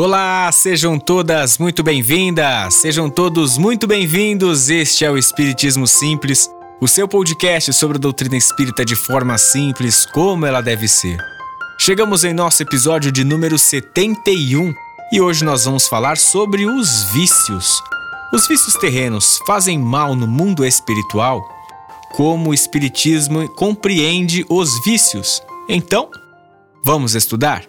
Olá, sejam todas muito bem-vindas, sejam todos muito bem-vindos. Este é o Espiritismo Simples, o seu podcast sobre a doutrina espírita de forma simples, como ela deve ser. Chegamos em nosso episódio de número 71 e hoje nós vamos falar sobre os vícios. Os vícios terrenos fazem mal no mundo espiritual? Como o Espiritismo compreende os vícios? Então, vamos estudar?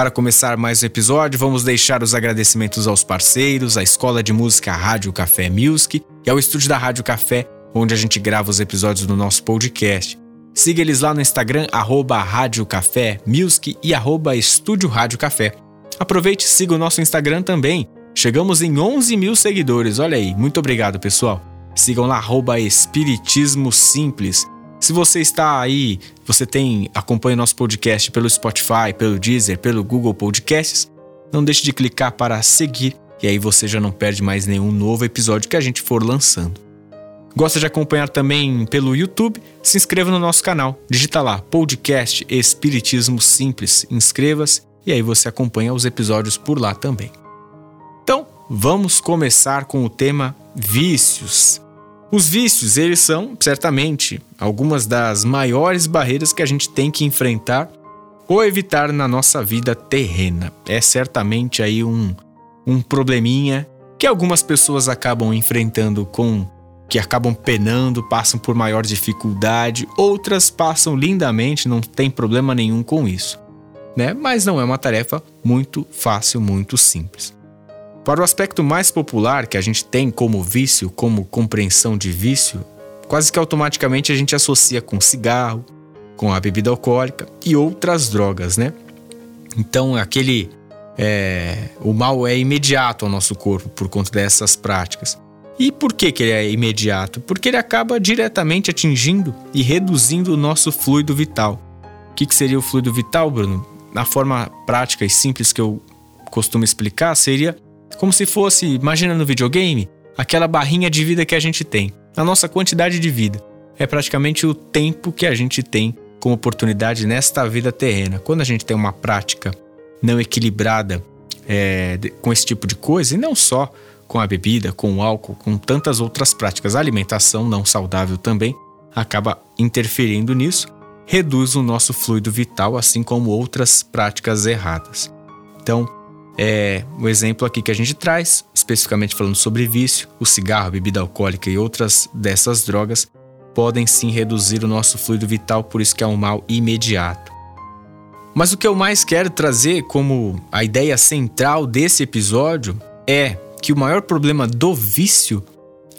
Para começar mais um episódio, vamos deixar os agradecimentos aos parceiros, à Escola de Música Rádio Café Music e ao estúdio da Rádio Café, onde a gente grava os episódios do nosso podcast. Siga eles lá no Instagram, arroba Rádio Café Music e arroba Estúdio Rádio Café. Aproveite e siga o nosso Instagram também. Chegamos em 11 mil seguidores, olha aí. Muito obrigado, pessoal. Sigam lá, arroba Espiritismo Simples. Se você está aí, você tem acompanha nosso podcast pelo Spotify, pelo Deezer, pelo Google Podcasts, não deixe de clicar para seguir e aí você já não perde mais nenhum novo episódio que a gente for lançando. Gosta de acompanhar também pelo YouTube? Se inscreva no nosso canal. Digita lá Podcast Espiritismo Simples. Inscreva-se e aí você acompanha os episódios por lá também. Então, vamos começar com o tema vícios. Os vícios, eles são, certamente, algumas das maiores barreiras que a gente tem que enfrentar ou evitar na nossa vida terrena. É certamente aí um, um probleminha que algumas pessoas acabam enfrentando com que acabam penando, passam por maior dificuldade, outras passam lindamente, não tem problema nenhum com isso, né? Mas não é uma tarefa muito fácil, muito simples. Para o aspecto mais popular que a gente tem como vício, como compreensão de vício, quase que automaticamente a gente associa com cigarro, com a bebida alcoólica e outras drogas, né? Então, aquele. É, o mal é imediato ao nosso corpo por conta dessas práticas. E por que, que ele é imediato? Porque ele acaba diretamente atingindo e reduzindo o nosso fluido vital. O que, que seria o fluido vital, Bruno? Na forma prática e simples que eu costumo explicar, seria como se fosse, imagina no videogame, aquela barrinha de vida que a gente tem. A nossa quantidade de vida é praticamente o tempo que a gente tem como oportunidade nesta vida terrena. Quando a gente tem uma prática não equilibrada é, com esse tipo de coisa, e não só com a bebida, com o álcool, com tantas outras práticas, a alimentação não saudável também acaba interferindo nisso, reduz o nosso fluido vital, assim como outras práticas erradas. Então, é, o exemplo aqui que a gente traz, especificamente falando sobre vício, o cigarro, bebida alcoólica e outras dessas drogas, podem sim reduzir o nosso fluido vital, por isso que é um mal imediato. Mas o que eu mais quero trazer como a ideia central desse episódio é que o maior problema do vício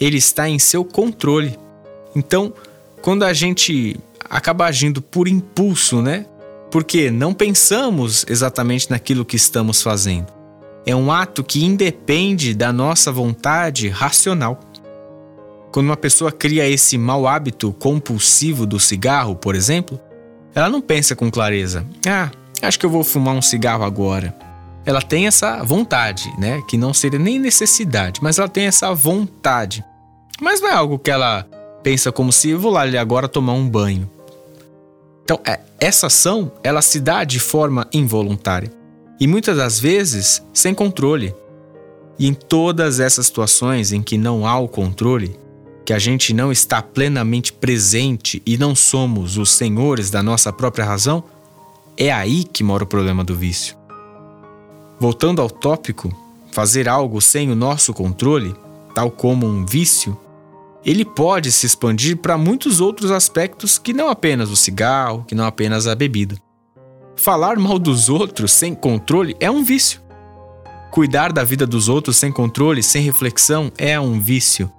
ele está em seu controle. Então, quando a gente acaba agindo por impulso, né? Porque não pensamos exatamente naquilo que estamos fazendo. É um ato que independe da nossa vontade racional. Quando uma pessoa cria esse mau hábito compulsivo do cigarro, por exemplo, ela não pensa com clareza: ah, acho que eu vou fumar um cigarro agora. Ela tem essa vontade, né? Que não seria nem necessidade, mas ela tem essa vontade. Mas não é algo que ela pensa como se eu vou lá agora tomar um banho. Então, é, essa ação, ela se dá de forma involuntária e muitas das vezes sem controle. E em todas essas situações em que não há o controle, que a gente não está plenamente presente e não somos os senhores da nossa própria razão, é aí que mora o problema do vício. Voltando ao tópico, fazer algo sem o nosso controle, tal como um vício, ele pode se expandir para muitos outros aspectos que não apenas o cigarro, que não apenas a bebida. Falar mal dos outros sem controle é um vício. Cuidar da vida dos outros sem controle, sem reflexão, é um vício.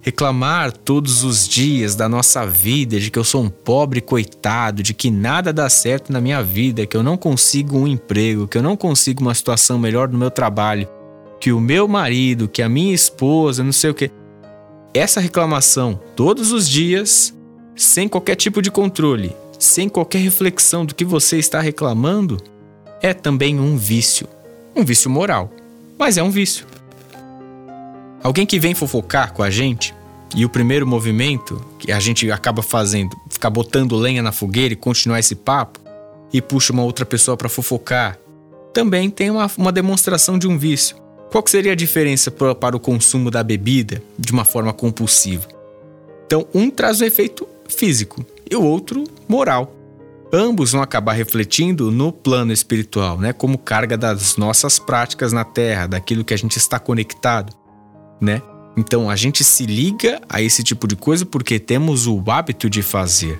Reclamar todos os dias da nossa vida, de que eu sou um pobre coitado, de que nada dá certo na minha vida, que eu não consigo um emprego, que eu não consigo uma situação melhor no meu trabalho, que o meu marido, que a minha esposa, não sei o que essa reclamação todos os dias, sem qualquer tipo de controle, sem qualquer reflexão do que você está reclamando, é também um vício. Um vício moral, mas é um vício. Alguém que vem fofocar com a gente e o primeiro movimento que a gente acaba fazendo, ficar botando lenha na fogueira e continuar esse papo, e puxa uma outra pessoa para fofocar, também tem uma, uma demonstração de um vício. Qual seria a diferença para, o consumo da bebida de uma forma compulsiva? Então, um traz um efeito físico e o outro moral. Ambos vão acabar refletindo no plano espiritual, né, como carga das nossas práticas na Terra, daquilo que a gente está conectado, né? Então a gente se liga a esse tipo de coisa porque temos o hábito de fazer.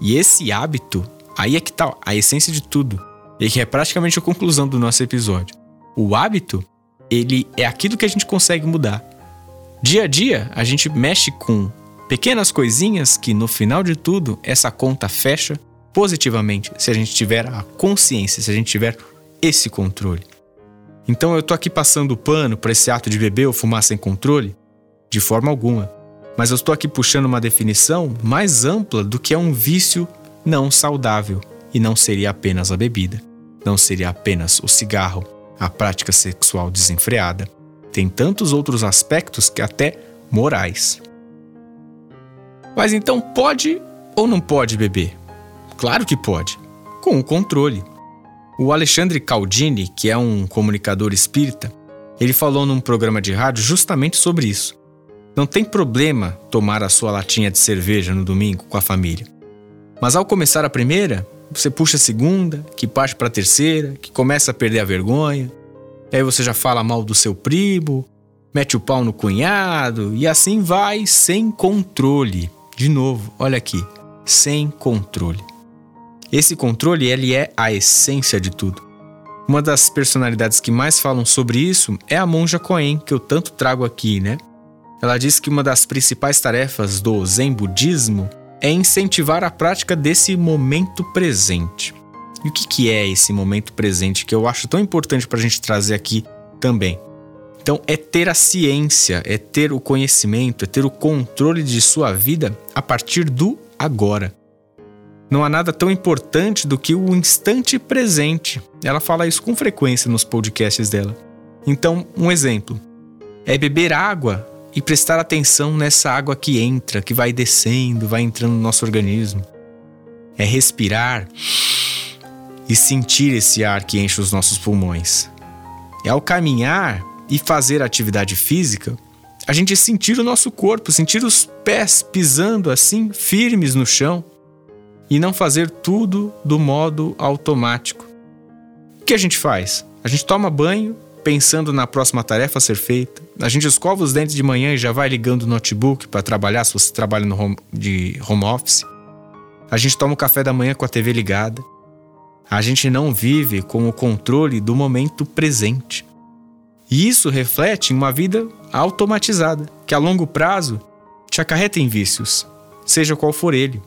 E esse hábito, aí é que tá a essência de tudo, e que é praticamente a conclusão do nosso episódio. O hábito, ele é aquilo que a gente consegue mudar. Dia a dia, a gente mexe com pequenas coisinhas que no final de tudo essa conta fecha positivamente se a gente tiver a consciência, se a gente tiver esse controle. Então eu tô aqui passando o pano para esse ato de beber ou fumar sem controle? De forma alguma. Mas eu estou aqui puxando uma definição mais ampla do que é um vício não saudável. E não seria apenas a bebida, não seria apenas o cigarro, a prática sexual desenfreada. Tem tantos outros aspectos que até morais. Mas então pode ou não pode beber? Claro que pode, com o controle. O Alexandre Caldini, que é um comunicador espírita, ele falou num programa de rádio justamente sobre isso. Não tem problema tomar a sua latinha de cerveja no domingo com a família. Mas ao começar a primeira, você puxa a segunda, que parte para a terceira, que começa a perder a vergonha. E aí você já fala mal do seu primo, mete o pau no cunhado e assim vai sem controle. De novo, olha aqui, sem controle. Esse controle, ele é a essência de tudo. Uma das personalidades que mais falam sobre isso é a monja Coen, que eu tanto trago aqui, né? Ela diz que uma das principais tarefas do Zen budismo é incentivar a prática desse momento presente. E o que, que é esse momento presente que eu acho tão importante para a gente trazer aqui também? Então, é ter a ciência, é ter o conhecimento, é ter o controle de sua vida a partir do agora. Não há nada tão importante do que o instante presente. Ela fala isso com frequência nos podcasts dela. Então, um exemplo é beber água e prestar atenção nessa água que entra, que vai descendo, vai entrando no nosso organismo. É respirar e sentir esse ar que enche os nossos pulmões. É ao caminhar e fazer atividade física, a gente sentir o nosso corpo, sentir os pés pisando assim, firmes no chão e não fazer tudo do modo automático. O que a gente faz? A gente toma banho pensando na próxima tarefa a ser feita. A gente escova os dentes de manhã e já vai ligando o notebook para trabalhar, se você trabalha no home, de home office. A gente toma o café da manhã com a TV ligada. A gente não vive com o controle do momento presente. E isso reflete em uma vida automatizada, que a longo prazo te acarreta em vícios, seja qual for ele.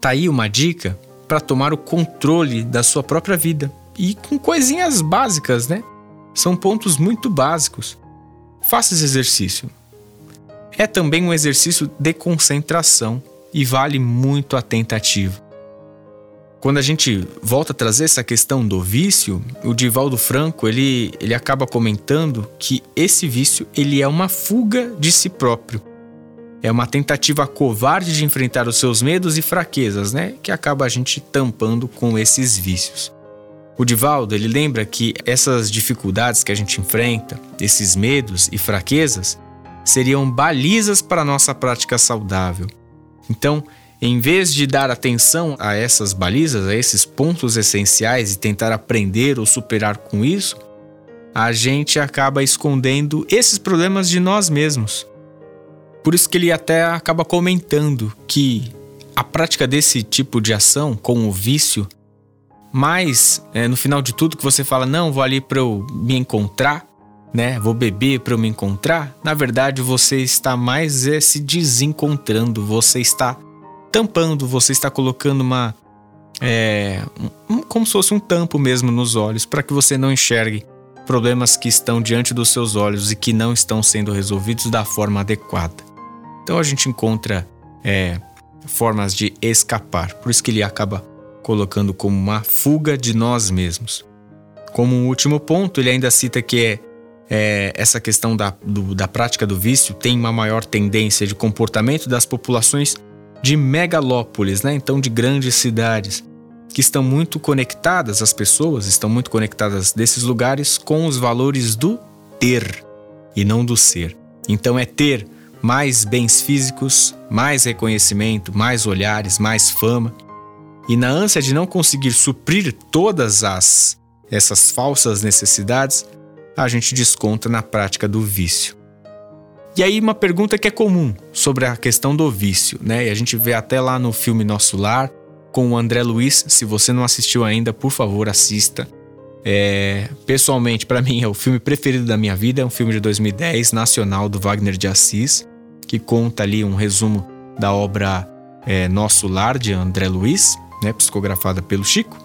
Tá aí uma dica para tomar o controle da sua própria vida e com coisinhas básicas, né? São pontos muito básicos. Faça esse exercício. É também um exercício de concentração e vale muito a tentativa. Quando a gente volta a trazer essa questão do vício, o Divaldo Franco ele, ele acaba comentando que esse vício ele é uma fuga de si próprio. É uma tentativa covarde de enfrentar os seus medos e fraquezas, né? Que acaba a gente tampando com esses vícios. O Divaldo, ele lembra que essas dificuldades que a gente enfrenta, esses medos e fraquezas, seriam balizas para a nossa prática saudável. Então, em vez de dar atenção a essas balizas, a esses pontos essenciais e tentar aprender ou superar com isso, a gente acaba escondendo esses problemas de nós mesmos. Por isso que ele até acaba comentando que a prática desse tipo de ação com o vício, mas é, no final de tudo que você fala, não, vou ali para eu me encontrar, né? Vou beber para eu me encontrar. Na verdade, você está mais é, se desencontrando, você está tampando, você está colocando uma é, um, como se fosse um tampo mesmo nos olhos para que você não enxergue problemas que estão diante dos seus olhos e que não estão sendo resolvidos da forma adequada. Então a gente encontra é, formas de escapar. Por isso que ele acaba colocando como uma fuga de nós mesmos. Como um último ponto, ele ainda cita que é, é essa questão da, do, da prática do vício tem uma maior tendência de comportamento das populações de megalópolis, né? então de grandes cidades, que estão muito conectadas, as pessoas estão muito conectadas desses lugares com os valores do ter e não do ser. Então é ter mais bens físicos, mais reconhecimento, mais olhares, mais fama. E na ânsia de não conseguir suprir todas as essas falsas necessidades, a gente desconta na prática do vício. E aí uma pergunta que é comum sobre a questão do vício, né? E a gente vê até lá no filme Nosso Lar com o André Luiz. Se você não assistiu ainda, por favor, assista. É, pessoalmente, para mim é o filme preferido da minha vida. É um filme de 2010, nacional do Wagner de Assis, que conta ali um resumo da obra é, Nosso Lar de André Luiz, né, psicografada pelo Chico.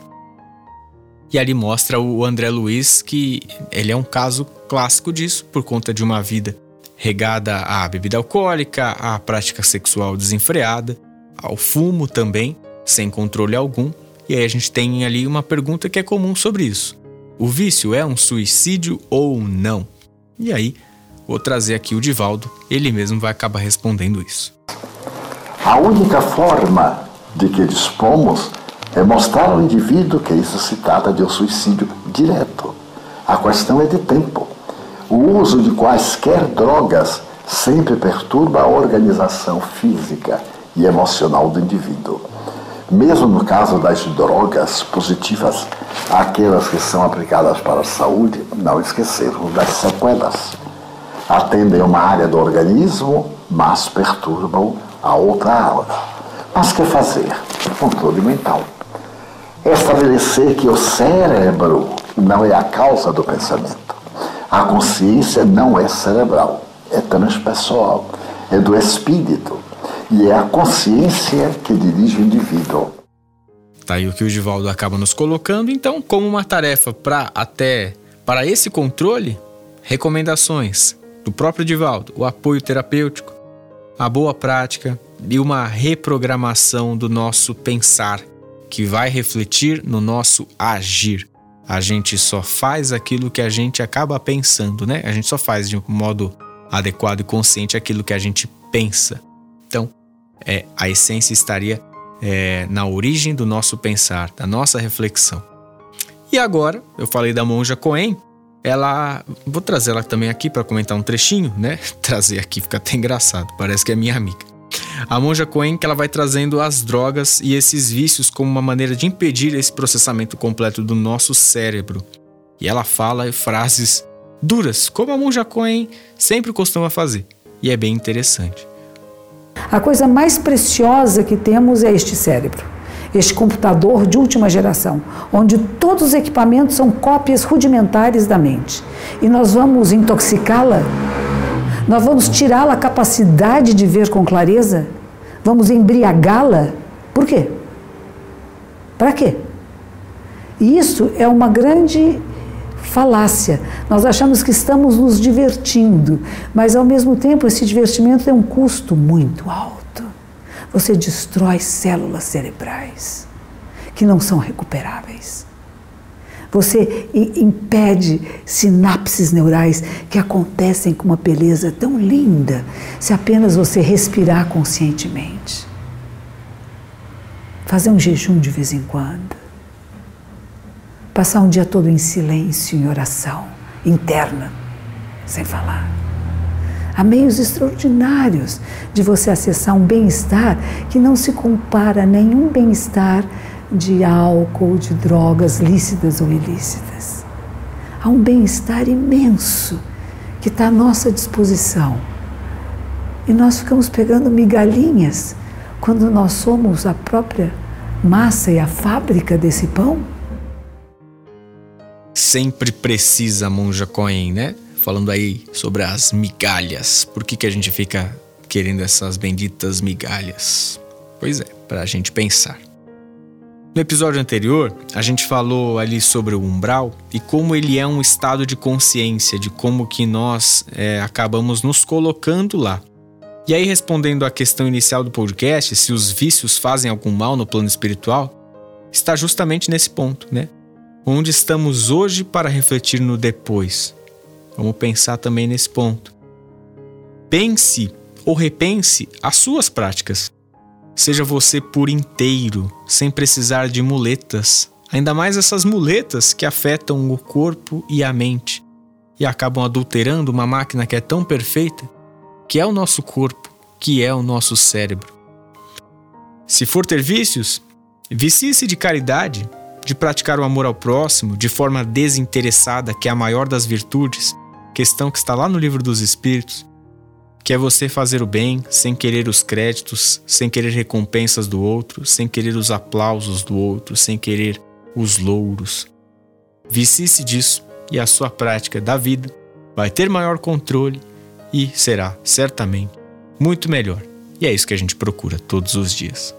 E ali mostra o André Luiz que ele é um caso clássico disso, por conta de uma vida regada à bebida alcoólica, à prática sexual desenfreada, ao fumo também, sem controle algum. E aí a gente tem ali uma pergunta que é comum sobre isso. O vício é um suicídio ou não? E aí, vou trazer aqui o Divaldo, ele mesmo vai acabar respondendo isso. A única forma de que dispomos é mostrar ao indivíduo que isso se trata de um suicídio direto. A questão é de tempo. O uso de quaisquer drogas sempre perturba a organização física e emocional do indivíduo. Mesmo no caso das drogas positivas, aquelas que são aplicadas para a saúde, não esquecermos das sequelas. Atendem uma área do organismo, mas perturbam a outra área. Mas que fazer? Controle mental. Estabelecer que o cérebro não é a causa do pensamento. A consciência não é cerebral, é transpessoal, é do espírito e é a consciência que dirige o indivíduo. Tá aí o que o Divaldo acaba nos colocando, então, como uma tarefa para até para esse controle, recomendações do próprio Divaldo, o apoio terapêutico, a boa prática e uma reprogramação do nosso pensar, que vai refletir no nosso agir. A gente só faz aquilo que a gente acaba pensando, né? A gente só faz de um modo adequado e consciente aquilo que a gente pensa. Então, é, a essência estaria é, na origem do nosso pensar, da nossa reflexão. E agora, eu falei da monja Coen, ela. Vou trazer ela também aqui para comentar um trechinho, né? Trazer aqui fica até engraçado, parece que é minha amiga. A monja Coen que ela vai trazendo as drogas e esses vícios como uma maneira de impedir esse processamento completo do nosso cérebro. E ela fala frases duras, como a monja Coen sempre costuma fazer. E é bem interessante. A coisa mais preciosa que temos é este cérebro, este computador de última geração, onde todos os equipamentos são cópias rudimentares da mente. E nós vamos intoxicá-la? Nós vamos tirá-la a capacidade de ver com clareza? Vamos embriagá-la? Por quê? Para quê? E isso é uma grande falácia. Nós achamos que estamos nos divertindo, mas ao mesmo tempo esse divertimento tem um custo muito alto. Você destrói células cerebrais que não são recuperáveis. Você impede sinapses neurais que acontecem com uma beleza tão linda se apenas você respirar conscientemente. Fazer um jejum de vez em quando Passar um dia todo em silêncio, em oração interna, sem falar. Há meios extraordinários de você acessar um bem-estar que não se compara a nenhum bem-estar de álcool, de drogas lícitas ou ilícitas. Há um bem-estar imenso que está à nossa disposição. E nós ficamos pegando migalhinhas quando nós somos a própria massa e a fábrica desse pão sempre precisa, Monja Coen, né? Falando aí sobre as migalhas. Por que, que a gente fica querendo essas benditas migalhas? Pois é, para a gente pensar. No episódio anterior, a gente falou ali sobre o umbral e como ele é um estado de consciência, de como que nós é, acabamos nos colocando lá. E aí, respondendo à questão inicial do podcast, se os vícios fazem algum mal no plano espiritual, está justamente nesse ponto, né? onde estamos hoje para refletir no depois. Vamos pensar também nesse ponto. Pense ou repense as suas práticas. Seja você por inteiro, sem precisar de muletas, ainda mais essas muletas que afetam o corpo e a mente e acabam adulterando uma máquina que é tão perfeita, que é o nosso corpo, que é o nosso cérebro. Se for ter vícios, vicie-se de caridade, de praticar o amor ao próximo de forma desinteressada, que é a maior das virtudes, questão que está lá no livro dos Espíritos, que é você fazer o bem sem querer os créditos, sem querer recompensas do outro, sem querer os aplausos do outro, sem querer os louros. Vicie-se disso e a sua prática da vida vai ter maior controle e será, certamente, muito melhor. E é isso que a gente procura todos os dias.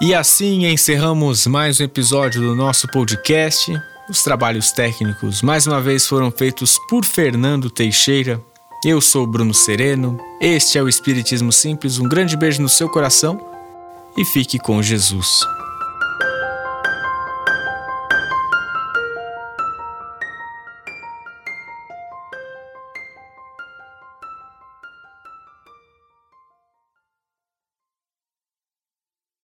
E assim encerramos mais um episódio do nosso podcast. Os trabalhos técnicos mais uma vez foram feitos por Fernando Teixeira. Eu sou Bruno Sereno. Este é o Espiritismo Simples. Um grande beijo no seu coração e fique com Jesus.